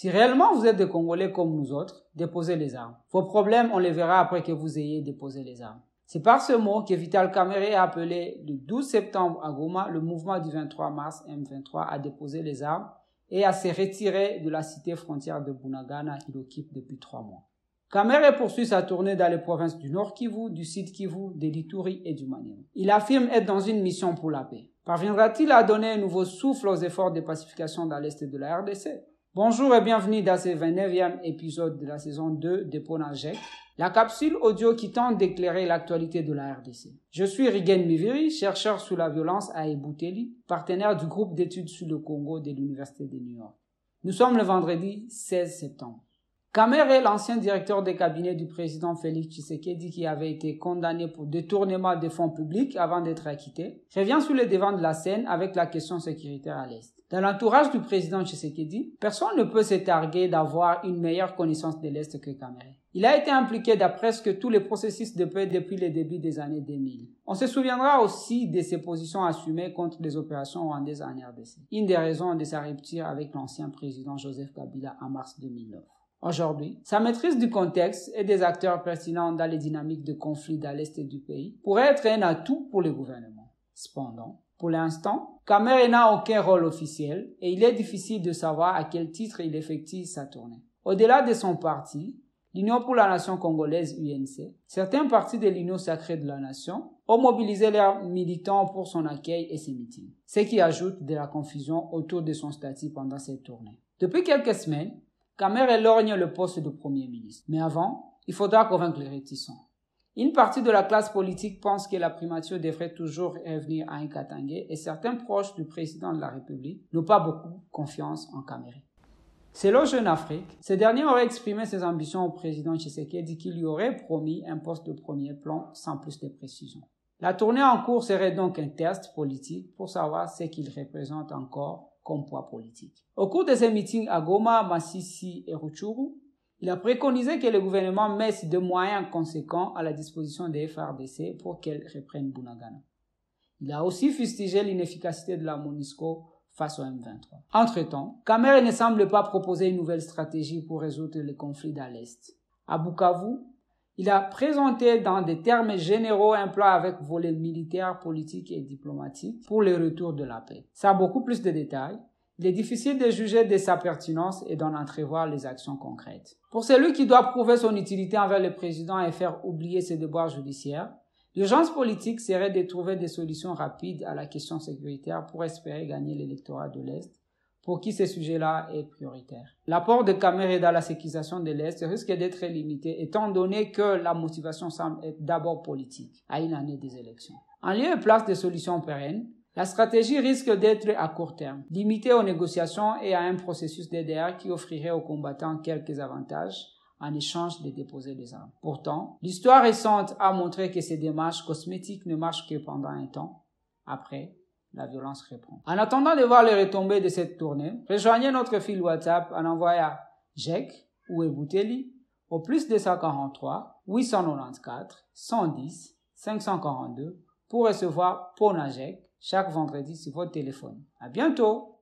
Si réellement vous êtes des Congolais comme nous autres, déposez les armes. Vos problèmes, on les verra après que vous ayez déposé les armes. C'est par ce mot que Vital Kamere a appelé le 12 septembre à Goma le mouvement du 23 mars M23 à déposer les armes et à se retirer de la cité frontière de Bunagana qu'il occupe depuis trois mois. Kamere poursuit sa tournée dans les provinces du Nord Kivu, du Sud Kivu, de l'Ituri et du Maniema. Il affirme être dans une mission pour la paix. Parviendra-t-il à donner un nouveau souffle aux efforts de pacification dans l'Est de la RDC Bonjour et bienvenue dans ce 29e épisode de la saison 2 de Ponajek, la capsule audio qui tente d'éclairer l'actualité de la RDC. Je suis Rigen Miviri, chercheur sur la violence à Ebouteli, partenaire du groupe d'études sur le Congo de l'Université de New York. Nous sommes le vendredi 16 septembre. Kamere, l'ancien directeur des cabinets du président Félix Tshisekedi qui avait été condamné pour détournement des fonds publics avant d'être acquitté, revient sur le devant de la scène avec la question sécuritaire à l'Est. Dans l'entourage du président Tshisekedi, personne ne peut se targuer d'avoir une meilleure connaissance de l'Est que Kamere. Il a été impliqué dans presque tous les processus de paix depuis le début des années 2000. On se souviendra aussi de ses positions assumées contre les opérations rwandaises en RDC. Une des raisons de sa rupture avec l'ancien président Joseph Kabila en mars 2009. Aujourd'hui, sa maîtrise du contexte et des acteurs pertinents dans les dynamiques de conflit dans l'est du pays pourrait être un atout pour le gouvernement. Cependant, pour l'instant, Kamere n'a aucun rôle officiel et il est difficile de savoir à quel titre il effectue sa tournée. Au-delà de son parti, l'Union pour la nation congolaise UNC, certains partis de l'Union sacrée de la nation ont mobilisé leurs militants pour son accueil et ses meetings, ce qui ajoute de la confusion autour de son statut pendant cette tournée. Depuis quelques semaines, Kamere lorgne le poste de Premier ministre. Mais avant, il faudra convaincre les réticents. Une partie de la classe politique pense que la primature devrait toujours revenir à un Katangé et certains proches du président de la République n'ont pas beaucoup confiance en Kamere. Selon Jeune Afrique, ce dernier aurait exprimé ses ambitions au président Tshisekedi qui lui aurait promis un poste de premier plan sans plus de précision. La tournée en cours serait donc un test politique pour savoir ce qu'il représente encore comme poids politique. Au cours de ses meetings à Goma, Massissi et Rutshuru, il a préconisé que le gouvernement mette de moyens conséquents à la disposition des FRDC pour qu'elle reprenne Bunagana. Il a aussi fustigé l'inefficacité de la MONUSCO face au M23. Entre-temps, Kamere ne semble pas proposer une nouvelle stratégie pour résoudre les conflits dans l'Est. À Bukavu, il a présenté dans des termes généraux un plan avec volet militaire, politique et diplomatique pour le retour de la paix. Ça a beaucoup plus de détails. Il est difficile de juger de sa pertinence et d'en entrevoir les actions concrètes. Pour celui qui doit prouver son utilité envers le président et faire oublier ses devoirs judiciaires, l'urgence politique serait de trouver des solutions rapides à la question sécuritaire pour espérer gagner l'électorat de l'Est pour qui ce sujet-là est prioritaire. L'apport de Kamere dans la sécurisation de l'Est risque d'être limité étant donné que la motivation semble être d'abord politique à une année des élections. En lieu et place de solutions pérennes, la stratégie risque d'être à court terme, limitée aux négociations et à un processus DDR qui offrirait aux combattants quelques avantages en échange de déposer des armes. Pourtant, l'histoire récente a montré que ces démarches cosmétiques ne marchent que pendant un temps. Après, la violence reprend. En attendant de voir les retombées de cette tournée, rejoignez notre fil WhatsApp en envoyant JEC ou Ebouteli au plus 243 894 110 542 pour recevoir Ponajek chaque vendredi sur votre téléphone. À bientôt!